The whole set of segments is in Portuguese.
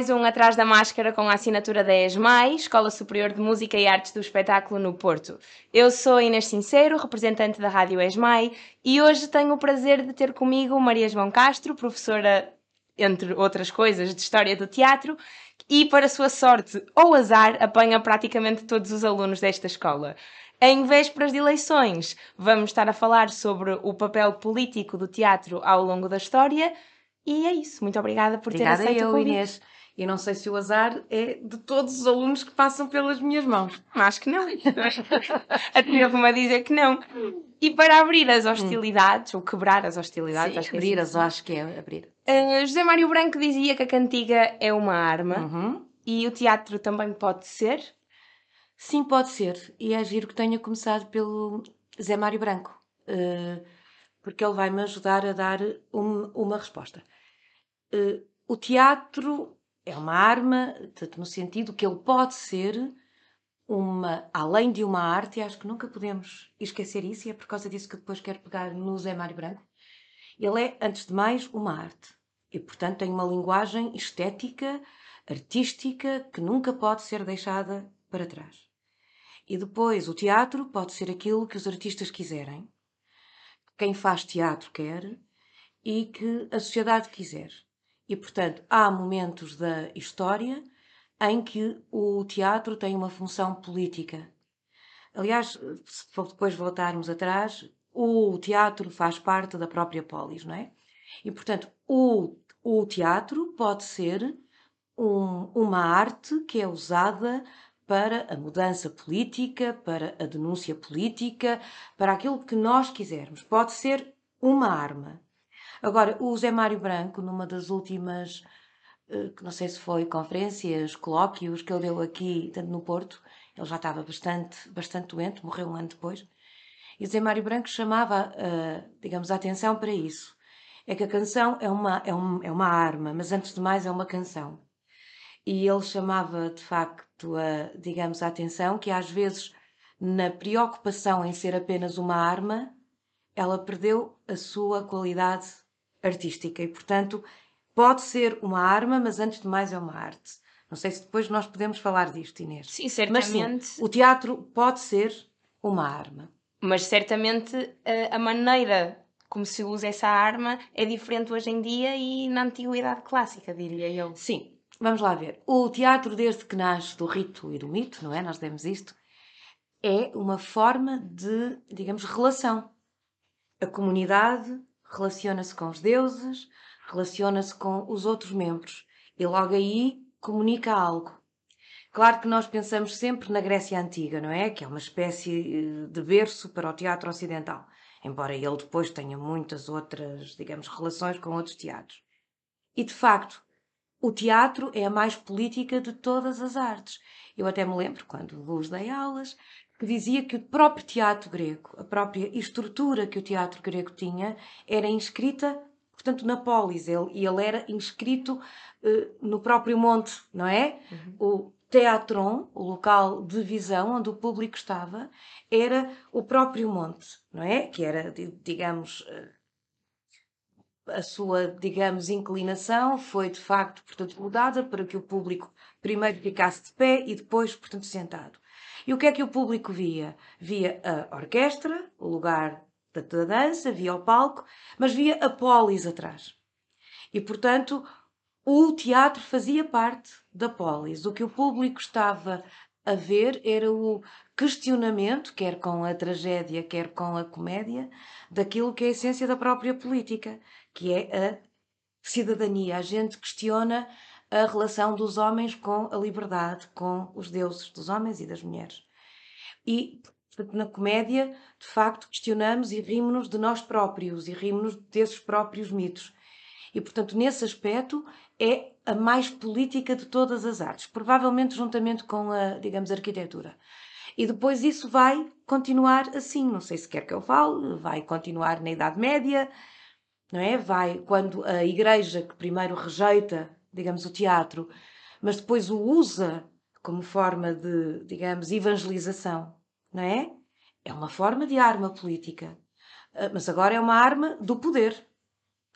Mais um Atrás da Máscara com a assinatura da ESMAI, Escola Superior de Música e Artes do Espetáculo no Porto. Eu sou Inês Sincero, representante da Rádio ESMAI, e hoje tenho o prazer de ter comigo Maria João Castro, professora, entre outras coisas, de História do Teatro, e, para sua sorte ou azar, apanha praticamente todos os alunos desta escola. Em vésperas de eleições, vamos estar a falar sobre o papel político do teatro ao longo da história. E é isso. Muito obrigada por obrigada ter aceito eu, o convite. Inês. E não sei se o azar é de todos os alunos que passam pelas minhas mãos. Acho que não. Atrevo-me a dizer que não. E para abrir as hostilidades, ou quebrar as hostilidades, Sim, acho que é abrir, assim. as, acho que é abrir. Uh, José Mário Branco dizia que a cantiga é uma arma Uhum. e o teatro também pode ser. Sim, pode ser. E é giro que tenha começado pelo Zé Mário Branco, eh, porque ele vai-me ajudar a dar um- uma resposta. Eh, o teatro é uma arma, no sentido que ele pode ser uma, além de uma arte, e acho que nunca podemos esquecer isso, e é por causa disso que depois quero pegar no Zé Mário Branco. Ele é, antes de mais, uma arte. E, portanto, tem uma linguagem estética, artística, que nunca pode ser deixada para trás. E depois, o teatro pode ser aquilo que os artistas quiserem, quem faz teatro quer e que a sociedade quiser. E, portanto, há momentos da história em que o teatro tem uma função política. Aliás, se depois voltarmos atrás, o teatro faz parte da própria polis, não é? E, portanto, o, o teatro pode ser um- uma arte que é usada para a mudança política, para a denúncia política, para aquilo que nós quisermos. Pode ser uma arma. Agora, o Zé Mário Branco, numa das últimas, eh, não sei se foi conferências, colóquios que ele deu aqui, tanto no Porto, ele já estava bastante, bastante doente, morreu um ano depois, e o Zé Mário Branco chamava, eh, digamos, a atenção para isso. É que a canção é uma, é, um- é uma arma, mas antes de mais é uma canção. E ele chamava, de facto, a, digamos, a atenção que às vezes, na preocupação em ser apenas uma arma, ela perdeu a sua qualidade artística e, portanto, pode ser uma arma, mas antes de mais é uma arte. Não sei se depois nós podemos falar disto, Inês. Sim, Mas certamente. sim, o teatro pode ser uma arma. Mas certamente a, a maneira como se usa essa arma é diferente hoje em dia e na antiguidade clássica, diria eu. Sim, vamos lá ver. O teatro, desde que nasce do rito e do mito, não é? Nós demos isto, é uma forma de, digamos, relação. A comunidade relaciona-se com os deuses, relaciona-se com os outros membros e logo aí comunica algo. Claro que nós pensamos sempre na Grécia Antiga, não é? Que é uma espécie eh, de berço para o teatro ocidental, embora ele depois tenha muitas outras, digamos, relações com outros teatros. E de facto, o teatro é a mais política de todas as artes. Eu até me lembro, quando vos dei aulas, que dizia que o próprio teatro grego, a própria estrutura que o teatro grego tinha, era inscrita, portanto, na polis. Ele, e ele era inscrito eh, no próprio monte, não é? O teatron, o local de visão onde o público estava, era o próprio monte, não é? Que era, di- digamos, eh, a sua, digamos, inclinação foi de facto, portanto, mudada para que o público primeiro ficasse de pé e depois, portanto, sentado. E o que é que o público via? Via a orquestra, o lugar da, da dança, via o palco, mas via a polis atrás. E, portanto, o teatro fazia parte da polis. O que o público estava a ver era o questionamento, quer com a tragédia, quer com a comédia, daquilo que é a essência da própria política, que é a cidadania. A gente questiona a relação dos homens com a liberdade, com os deuses dos homens e das mulheres. E na comédia, de facto, questionamos e rimos-nos de nós próprios e rimos-nos desses próprios mitos. E, portanto, nesse aspecto, é a mais política de todas as artes, provavelmente juntamente com a, digamos, a arquitetura. E depois isso vai continuar assim, não sei se quer que eu fale, vai continuar na Idade Média, não é? Vai quando a Igreja, que primeiro rejeita, digamos, o teatro, mas depois o usa como forma de, digamos, evangelização, não é? É uma forma de arma política. Ah, mas agora é uma arma do poder,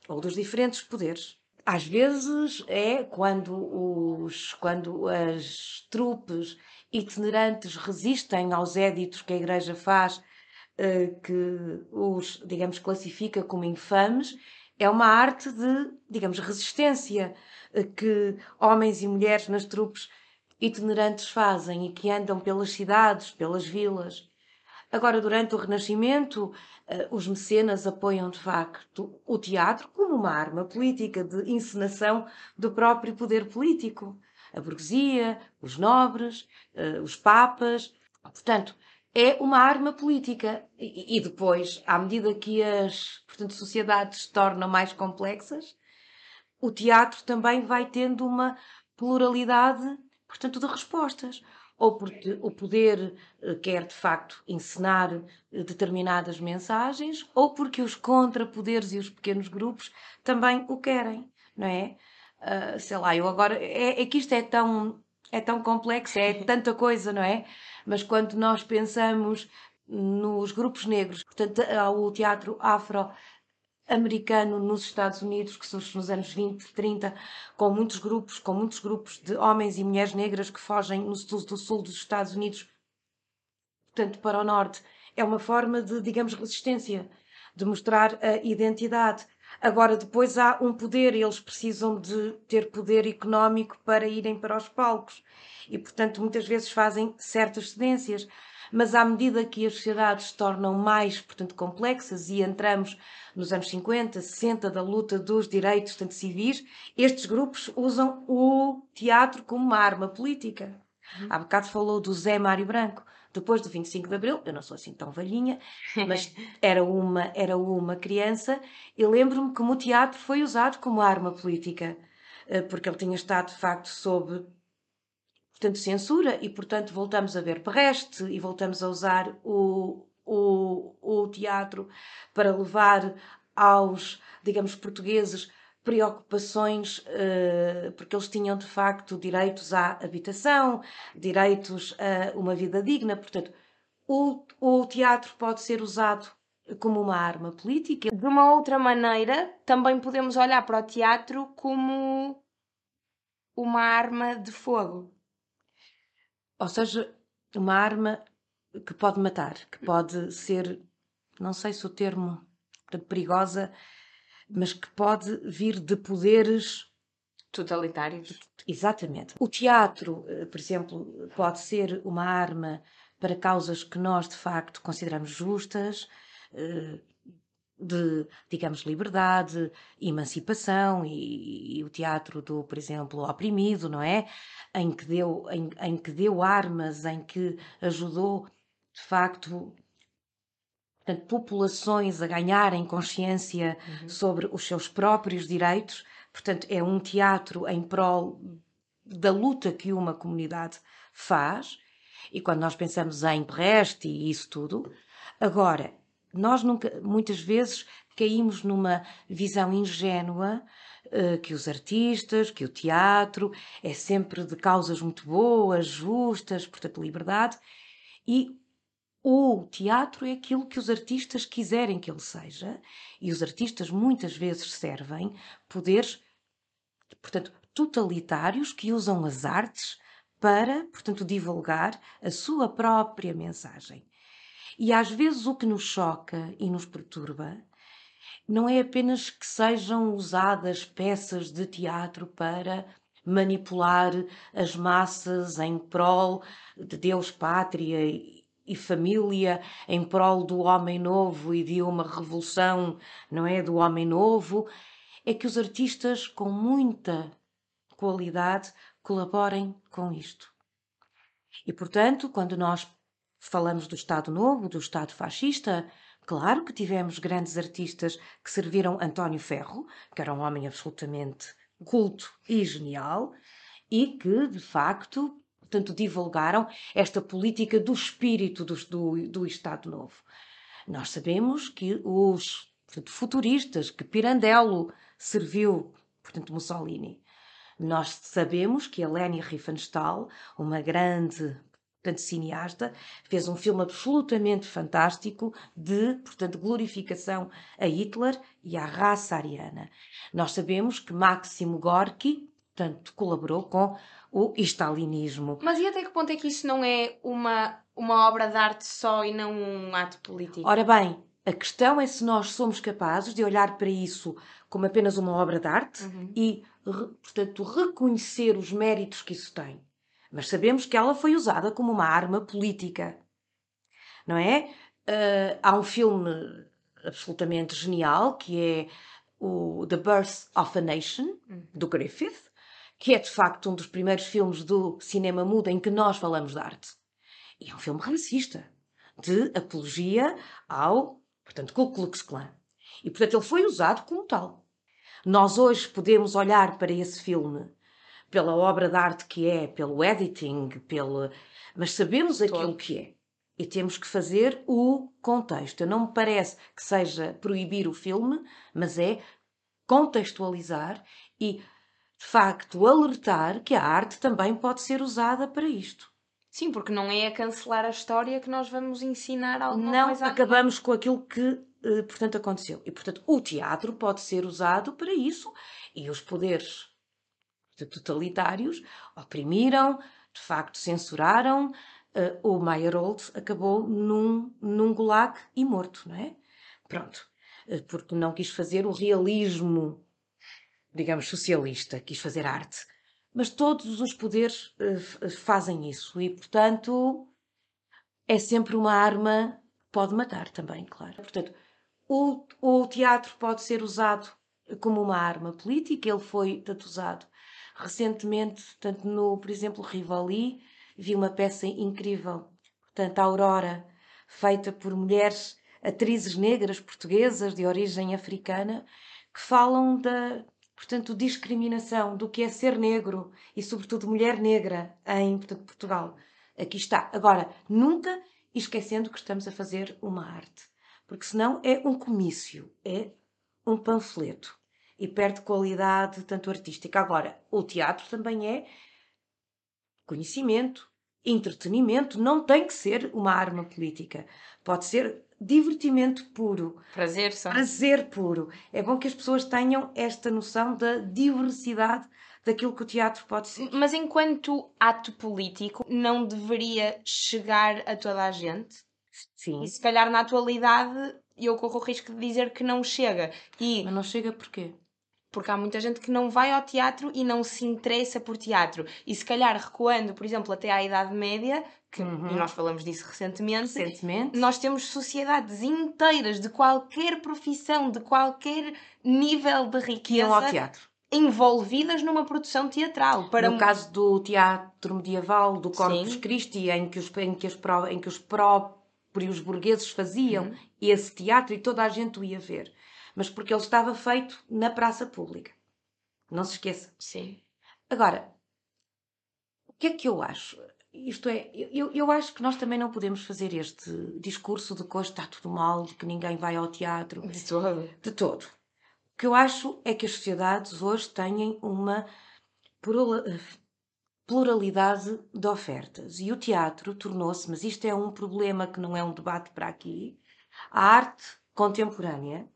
ou dos diferentes poderes. Às vezes é quando, os, quando as trupes itinerantes resistem aos éditos que a Igreja faz, ah, que os, digamos, classifica como infames, é uma arte de, digamos, resistência ah, que homens e mulheres nas trupes itinerantes fazem e que andam pelas cidades, pelas vilas. Agora, durante o Renascimento, eh, os mecenas apoiam de facto o teatro como uma arma política de encenação do próprio poder político. A burguesia, os nobres, eh, os papas. Portanto, é uma arma política. E depois, à medida que as portanto, sociedades se tornam mais complexas, o teatro também vai tendo uma pluralidade portanto, de respostas. Ou porque o poder eh, quer, de facto, encenar eh, determinadas mensagens, ou porque os contrapoderes e os pequenos grupos também o querem, não é? Uh, sei lá, eu agora. É, é que isto é tão, é tão complexo, é tanta coisa, não é? Mas quando nós pensamos nos grupos negros, portanto, ao teatro afro americano nos Estados Unidos, que surge nos anos 20, 30, com muitos grupos, com muitos grupos de homens e mulheres negras que fogem no sul, do sul dos Estados Unidos, portanto, para o norte. É uma forma de, digamos, resistência, de mostrar a identidade. Agora, depois há um poder, eles precisam de ter poder económico para irem para os palcos. E, portanto, muitas vezes fazem certas cedências mas à medida que as sociedades se tornam mais, portanto, complexas e entramos nos anos 50, 60 da luta dos direitos tanto civis, estes grupos usam o teatro como uma arma política. Uhum. Há bocado falou do Zé Mário Branco. Depois do 25 de Abril, eu não sou assim tão velhinha, mas era uma, era uma criança, e lembro-me como o teatro foi usado como arma política, eh, porque ele tinha estado, de facto, sob portanto, censura, e portanto voltamos a ver Perreste e voltamos a usar o, o, o teatro para levar aos, digamos, portugueses preocupações, uh, porque eles tinham de facto direitos à habitação, direitos a uma vida digna, portanto, o teatro pode ser usado como uma arma política. De uma outra maneira, também podemos olhar para o teatro como uma arma de fogo. Ou seja, uma arma que pode matar, que pode ser, não sei se o termo perigosa, mas que pode vir de poderes totalitários. Exatamente. O teatro, eh, por exemplo, pode ser uma arma para causas que nós de facto consideramos justas, eh, de, digamos, liberdade, emancipação e, e, o teatro do, por exemplo, oprimido, não é? Em que deu, em, em que deu armas, em que ajudou, de facto, portanto, populações a ganharem consciência uhum. sobre os seus próprios direitos. Portanto, é um teatro em prol da luta que uma comunidade faz. E quando nós pensamos em Brecht e isso tudo, agora nós nunca, muitas vezes caímos numa visão ingênua uh, que os artistas, que o teatro é sempre de causas muito boas, justas, portanto, liberdade, e o teatro é aquilo que os artistas quiserem que ele seja, e os artistas muitas vezes servem poderes, portanto, totalitários que usam as artes para, portanto, divulgar a sua própria mensagem. E às vezes o que nos choca e nos perturba não é apenas que sejam usadas peças de teatro para manipular as massas em prol de Deus, pátria e família, em prol do homem novo e de uma revolução, não é, do homem novo, é que os artistas com muita qualidade colaborem com isto. E portanto, quando nós falamos do Estado Novo, do Estado Fascista, claro que tivemos grandes artistas que serviram António Ferro, que era um homem absolutamente culto e genial, e que, de facto, portanto, divulgaram esta política do espírito do, do, do Estado Novo. Nós sabemos que os portanto, futuristas, que Pirandello serviu, portanto, Mussolini. Nós sabemos que a Leni Riefenstahl, uma grande portanto, cineasta, fez um filme absolutamente fantástico de, portanto, glorificação a Hitler e à raça ariana. Nós sabemos que Máximo Gorki, portanto, colaborou com o stalinismo. Mas e até que ponto é que isso não é uma, uma obra de arte só e não um ato político? Ora bem, a questão é se nós somos capazes de olhar para isso como apenas uma obra de arte uhum. e, portanto, reconhecer os méritos que isso tem. Mas sabemos que ela foi usada como uma arma política. Não é? Uh, há um filme absolutamente genial que é o The Birth of a Nation, uhum. do Griffith, que é de facto um dos primeiros filmes do cinema mudo em que nós falamos de arte. E é um filme racista, de apologia ao, portanto, Ku Klux Klan. E, portanto, ele foi usado como tal. Nós hoje podemos olhar para esse filme pela obra de arte que é, pelo editing, pelo... mas sabemos Todo. aquilo que é. E temos que fazer o contexto. Não me parece que seja proibir o filme, mas é contextualizar e de facto, alertar que a arte também pode ser usada para isto. Sim, porque não é a cancelar a história que nós vamos ensinar alguma não, coisa. Não, acabamos com aquilo que, eh, portanto, aconteceu. E, portanto, o teatro pode ser usado para isso e os poderes totalitários oprimiram, de facto, censuraram. Uh, o Meyerhold acabou num, num gulag e morto, não é? Pronto. Uh, porque não quis fazer o realismo digamos, socialista, quis fazer arte. Mas todos os poderes uh, fazem isso e, portanto, é sempre uma arma que pode matar também, claro. Portanto, o, o teatro pode ser usado como uma arma política, ele foi tanto usado recentemente, tanto no, por exemplo, Rivoli, vi uma peça incrível, portanto, Aurora, feita por mulheres atrizes negras portuguesas de origem africana, que falam da, portanto, discriminação do que é ser negro e, sobretudo, mulher negra em portanto, Portugal. Aqui está. Agora, nunca esquecendo que estamos a fazer uma arte, porque senão é um comício, é um panfleto e perde qualidade tanto artística. Agora, o teatro também é conhecimento, entretenimento, não tem que ser uma arma política. Pode ser divertimento puro. Prazer só. Prazer puro. É bom que as pessoas tenham esta noção da diversidade daquilo que o teatro pode ser. Mas enquanto ato político, não deveria chegar a toda a gente? Sim. E se calhar na atualidade eu corro o risco de dizer que não chega. E... Mas não chega porquê? Porque há muita gente que não vai ao teatro e não se interessa por teatro. E se calhar recuando, por exemplo, até à Idade Média, que uhum. nós falamos disso recentemente, recentemente, nós temos sociedades inteiras de qualquer profissão, de qualquer nível de riqueza. ao teatro. Envolvidas numa produção teatral. Para... No caso do teatro medieval, do Corpus. Christi, em que, os, em, que os, em que os próprios burgueses faziam uhum. esse teatro e toda a gente o ia ver mas porque ele estava feito na praça pública. Não se esqueça. Sim. Agora, o que é que eu acho? Isto é, eu, eu acho que nós também não podemos fazer este discurso de que hoje está tudo mal, de que ninguém vai ao teatro. De todo. De todo. O que eu acho é que as sociedades hoje têm uma pluralidade de ofertas. E o teatro tornou-se, mas isto é um problema que não é um debate para aqui, a arte contemporânea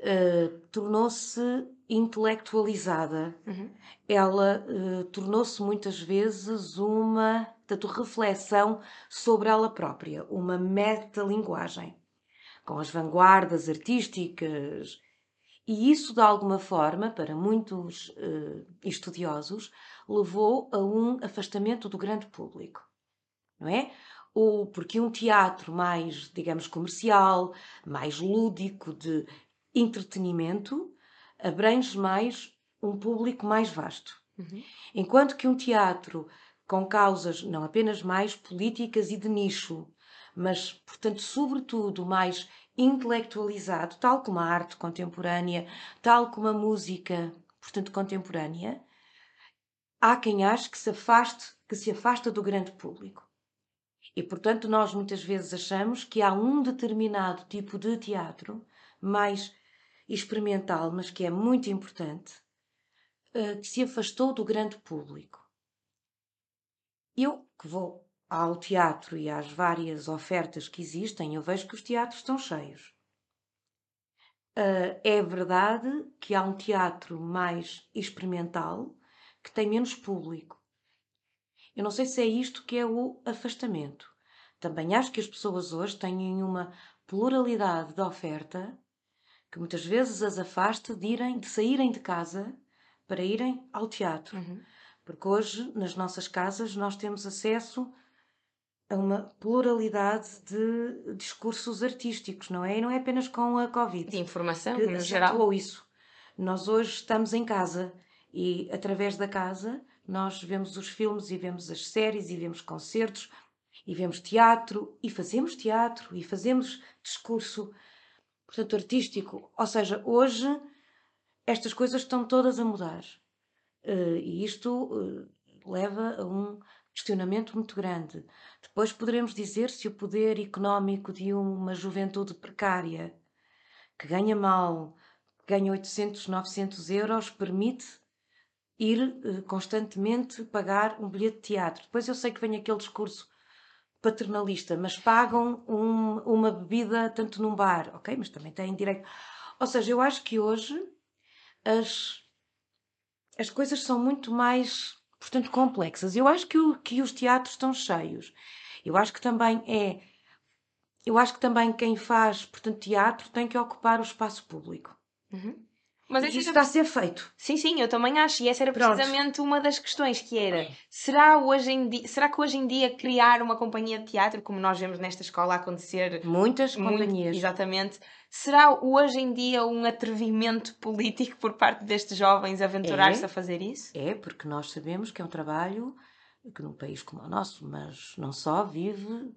uh, tornou-se intelectualizada. Uhum. Ela uh, tornou-se muitas vezes uma portanto, reflexão sobre ela própria, uma metalinguagem, com as vanguardas artísticas. E isso, de alguma forma, para muitos uh, estudiosos, levou a um afastamento do grande público. Não é? Ou porque um teatro mais, digamos, comercial, mais lúdico, de entretenimento abrange mais um público mais vasto. Uhum. Enquanto que um teatro com causas não apenas mais políticas e de nicho, mas, portanto, sobretudo mais intelectualizado, tal como a arte contemporânea, tal como a música, portanto, contemporânea, há quem ache que se afaste, que se afasta do grande público. E, portanto, nós muitas vezes achamos que há um determinado tipo de teatro mais experimental, mas que é muito importante, eh, que se afastou do grande público. Eu que vou ao teatro e às várias ofertas que existem, eu vejo que os teatros estão cheios. Uh, é verdade que há um teatro mais experimental que tem menos público. Eu não sei se é isto que é o afastamento. Também acho que as pessoas hoje têm uma pluralidade de oferta que muitas vezes as afasta de, irem, de saírem de casa para irem ao teatro. Uhum. Porque hoje, nas nossas casas, nós temos acesso a uma pluralidade de discursos artísticos, não é? E não é apenas com a Covid. De informação, que no geral. Ou isso. Nós hoje estamos em casa e, através da casa, nós vemos os filmes e vemos as séries e vemos concertos e vemos teatro e fazemos teatro e fazemos discurso, portanto, artístico. Ou seja, hoje estas coisas estão todas a mudar. Uh, e isto uh, leva a um questionamento muito grande. Depois poderemos dizer se o poder económico de uma juventude precária, que ganha mal, ganha 800, 900 euros, permite ir eh, constantemente pagar um bilhete de teatro. Depois eu sei que vem aquele discurso paternalista, mas pagam um, uma bebida tanto num bar, ok? Mas também têm direito. Ou seja, eu acho que hoje as, as coisas são muito mais portanto, complexas. Eu acho que, o, que os teatros estão cheios. Eu acho que também é. Eu acho que também quem faz, portanto, teatro tem que ocupar o espaço público. Uhum. Mas isso está a ser feito. Sim, sim, eu também acho. E essa era precisamente Pronto. uma das questões que era: será, hoje em dia, será que hoje em dia criar uma companhia de teatro, como nós vemos nesta escola acontecer? Muitas muito, companhias. Exatamente. Será hoje em dia um atrevimento político por parte destes jovens aventurar-se é, a fazer isso? É, porque nós sabemos que é um trabalho que num país como o nosso, mas não só, vive de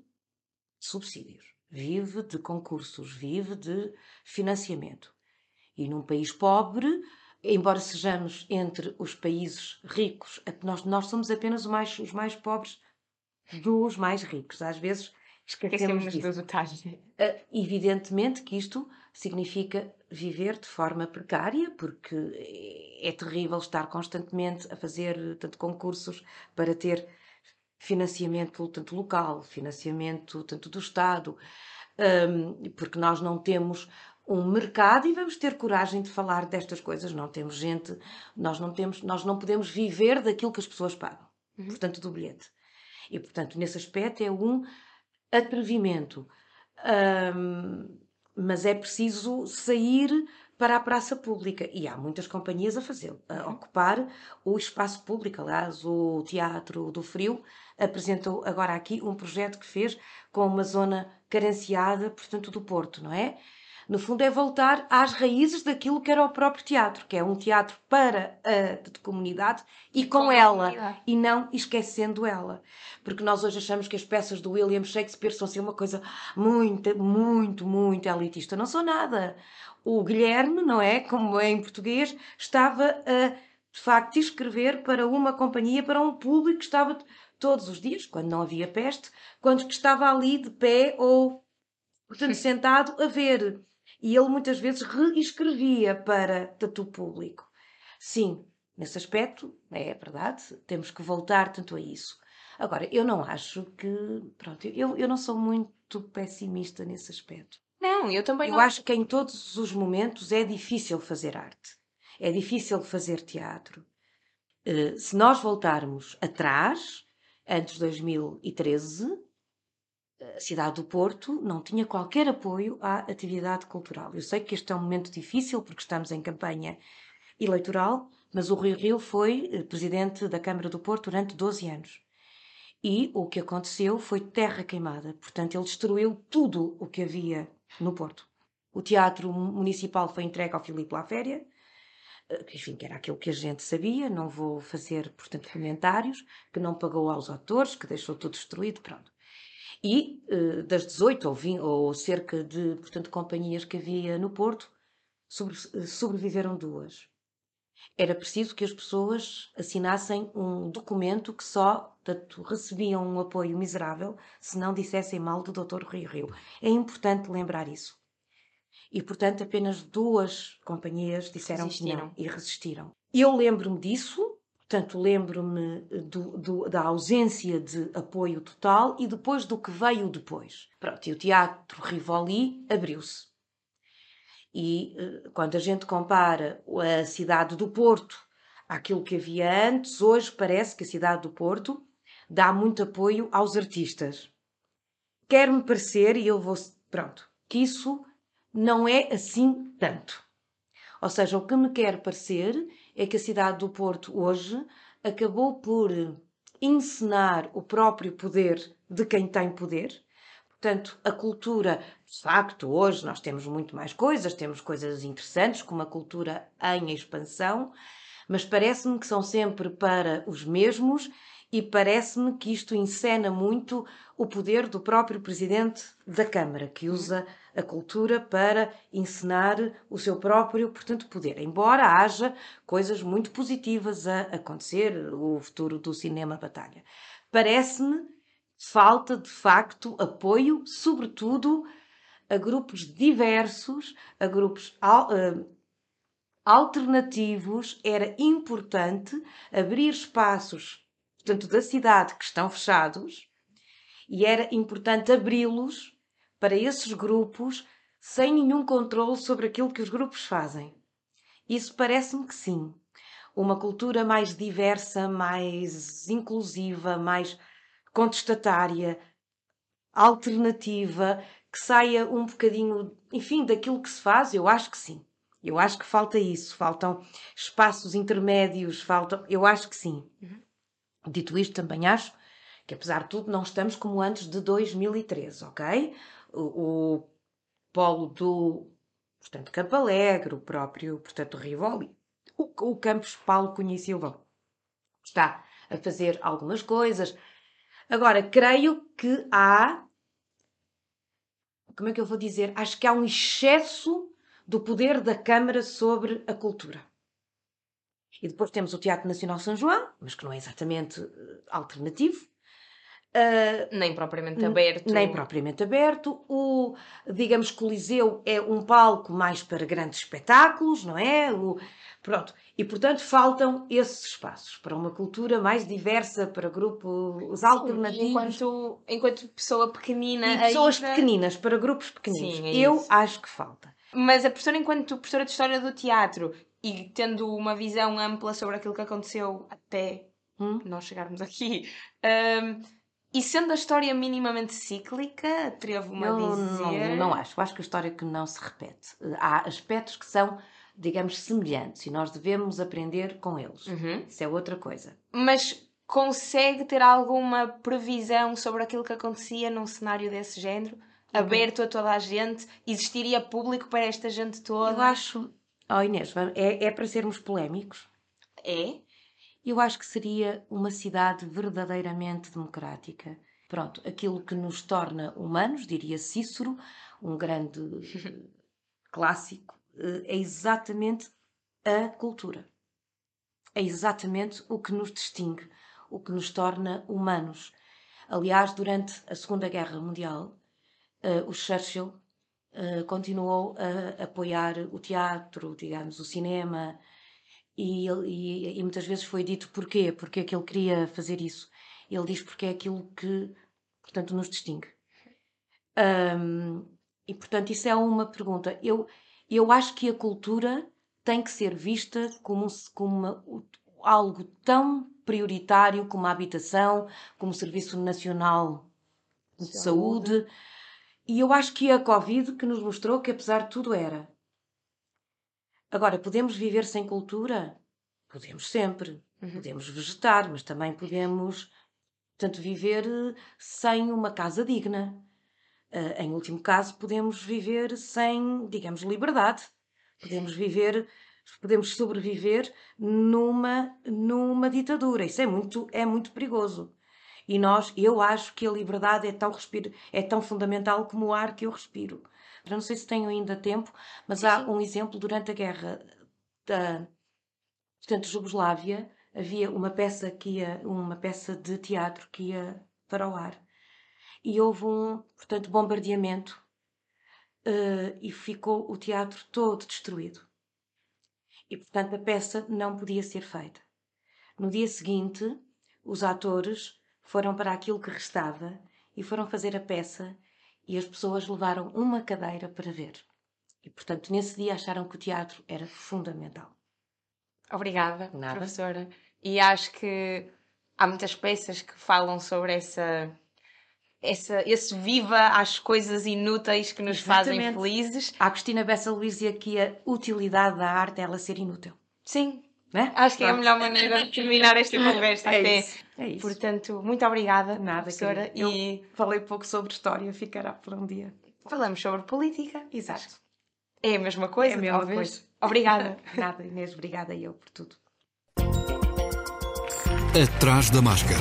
subsídios, vive de concursos, vive de financiamento. E num país pobre, embora sejamos entre os países ricos, nós, nós somos apenas os mais, os mais pobres dos mais ricos. Às vezes esquecemos disso. Uh, evidentemente que isto significa viver de forma precária, porque é terrível estar constantemente a fazer tanto concursos para ter financiamento tanto local, financiamento tanto do Estado, um, porque nós não temos um mercado e vamos ter coragem de falar destas coisas. Não temos gente, nós não temos, nós não podemos viver daquilo que as pessoas pagam, uhum. portanto, do bilhete. E, portanto, nesse aspecto é um atrevimento. Um, mas é preciso sair para a praça pública. E há muitas companhias a fazê-lo, a uhum. ocupar o espaço público. Aliás, o Teatro do Frio apresentou agora aqui um projeto que fez com uma zona carenciada, portanto, do Porto, não é? No fundo, é voltar às raízes daquilo que era o próprio teatro, que é um teatro para a comunidade e com, com ela, e não esquecendo ela. Porque nós hoje achamos que as peças do William Shakespeare são assim uma coisa muito, muito, muito elitista. Não são nada. O Guilherme, não é? Como é em português, estava a, de facto, escrever para uma companhia, para um público que estava todos os dias, quando não havia peste, quando estava ali de pé ou, portanto, sentado a ver. E ele muitas vezes reescrevia para tatu público. Sim, nesse aspecto, é verdade, temos que voltar tanto a isso. Agora, eu não acho que. Pronto, eu, eu não sou muito pessimista nesse aspecto. Não, eu também eu não. Eu acho que em todos os momentos é difícil fazer arte. É difícil fazer teatro. Uh, se nós voltarmos atrás, antes de 2013, a cidade do Porto não tinha qualquer apoio à atividade cultural. Eu sei que este é um momento difícil porque estamos em campanha eleitoral, mas o Rui Rio foi eh, presidente da Câmara do Porto durante 12 anos. E o que aconteceu foi terra queimada. Portanto, ele destruiu tudo o que havia no Porto. O Teatro Municipal foi entregue ao Filipe Laféria. eh, enfim, que era aquilo que a gente sabia, não vou fazer, portanto, comentários, que não pagou aos autores, que deixou tudo destruído, pronto. E uh, das 18 ou, 20, ou cerca de, portanto, companhias que havia no Porto, sobre, sobreviveram duas. Era preciso que as pessoas assinassem um documento que só portanto, recebiam um apoio miserável se não dissessem mal do Dr. Rio Rio. É importante lembrar isso. E, portanto, apenas duas companhias disseram resistiram. que não e resistiram. Eu lembro-me disso, portanto, lembro-me da ausência de apoio total e depois do que veio depois. Pronto, e o Teatro Rivoli abriu-se. E eh, quando a gente compara a cidade do Porto àquilo que havia antes, hoje parece que a cidade do Porto dá muito apoio aos artistas. Quer-me parecer, e eu vou. Pronto, que isso não é assim tanto. Ou seja, o que me quer parecer é que a cidade do Porto hoje acabou por encenar o próprio poder de quem tem poder. Portanto, a cultura, de facto, hoje nós temos muito mais coisas, temos coisas interessantes, como a cultura em expansão, mas parece-me que são sempre para os mesmos e parece-me que isto encena muito o poder do próprio presidente da Câmara, que usa a cultura para encenar o seu próprio, portanto, poder. Embora haja coisas muito positivas a acontecer, o futuro do cinema batalha. Parece-me falta, de facto, apoio, sobretudo a grupos diversos, a grupos alternativos. Era importante abrir espaços portanto, da cidade que estão fechados e era importante abri-los para esses grupos sem nenhum controle sobre aquilo que os grupos fazem. Isso parece-me que sim. Uma cultura mais diversa, mais inclusiva, mais contestatária, alternativa, que saia um bocadinho, enfim, daquilo que se faz, eu acho que sim. Eu acho que falta isso, faltam espaços intermédios, faltam, eu acho que sim. Uhum. Dito isto, também acho que, apesar de tudo, não estamos como antes de 2013, ok? O, o polo do, portanto, Campo Alegre, o próprio, portanto, Rivoli, o, o Campos Paulo Cunha e Silva está a fazer algumas coisas. Agora, creio que há, como é que eu vou dizer? Acho que há um excesso do poder da Câmara sobre a cultura. E depois temos o Teatro Nacional São João, mas que não é exatamente uh, alternativo. Uh, nem propriamente aberto. Nem propriamente aberto. O, digamos, Coliseu é um palco mais para grandes espetáculos, não é? O, pronto. E, portanto, faltam esses espaços para uma cultura mais diversa, para grupos alternativos. Enquanto, enquanto pessoa pequenina. E pessoas pequeninas, para grupos pequeninos. Sim, é Eu isso. acho que falta. Mas a professora, enquanto professora de História do Teatro, e tendo uma visão ampla sobre aquilo que aconteceu até hum? nós chegarmos aqui. Um, e sendo a história minimamente cíclica, atrevo-me a dizer. Não, não acho. Eu acho que a história que não se repete. Há aspectos que são, digamos, semelhantes e nós devemos aprender com eles. Uhum. Isso é outra coisa. Mas consegue ter alguma previsão sobre aquilo que acontecia num cenário desse género? Uhum. Aberto a toda a gente? Existiria público para esta gente toda? Eu acho, Oh Inês, é, é para sermos polémicos? É? Eu acho que seria uma cidade verdadeiramente democrática. Pronto, aquilo que nos torna humanos, diria Cícero, um grande clássico, eh, é exatamente a cultura. É exatamente o que nos distingue, o que nos torna humanos. Aliás, durante a Segunda Guerra Mundial, uh, o Churchill uh, continuou a apoiar o teatro, digamos, o cinema, e, e, e, muitas vezes foi dito porquê, porque é que ele queria fazer isso. Ele diz porque é aquilo que, portanto, nos distingue. Um, e, portanto, isso é uma pergunta. Eu, eu acho que a cultura tem que ser vista como, como uma, algo tão prioritário como a habitação, como o Serviço Nacional de Saúde, Saúde e eu acho que a Covid que nos mostrou que, apesar de tudo, era. Agora, podemos viver sem cultura? Podemos sempre. Uhum. Podemos vegetar, mas também podemos, portanto, viver eh, sem uma casa digna. Uh, em último caso, podemos viver sem, digamos, liberdade. Podemos viver podemos sobreviver numa, numa ditadura. Isso é muito, é muito perigoso. E nós, eu acho que a liberdade é tão, respiro, é tão fundamental como o ar que eu respiro. Eu não sei se tenho ainda tempo, mas há um exemplo durante a guerra da portanto, Jugoslávia, havia uma peça que ia, uma peça de teatro que ia para o ar. E houve um, portanto, bombardeamento uh, e ficou o teatro todo destruído. E, portanto, a peça não podia ser feita. No dia seguinte, os atores foram para aquilo que restava e foram fazer a peça e as pessoas levaram uma cadeira para ver. E, portanto, nesse dia acharam que o teatro era fundamental. Obrigada, Nada. professora. E acho que há muitas peças que falam sobre essa, essa, esse viva às coisas inúteis que nos Exatamente. fazem felizes. A Cristina Bessa Luís dizia que a utilidade da arte é ela ser inútil. Sim. Né? Acho que Pronto. é a melhor maneira de terminar esta conversa. é, isso, é isso. Portanto, muito obrigada, Nada, professora. E falei pouco sobre história, ficará por um dia. Falamos sobre política. Exato. É a mesma coisa, é a mesma talvez. coisa. Obrigada. Nada, Inês, obrigada eu por tudo. Atrás da máscara.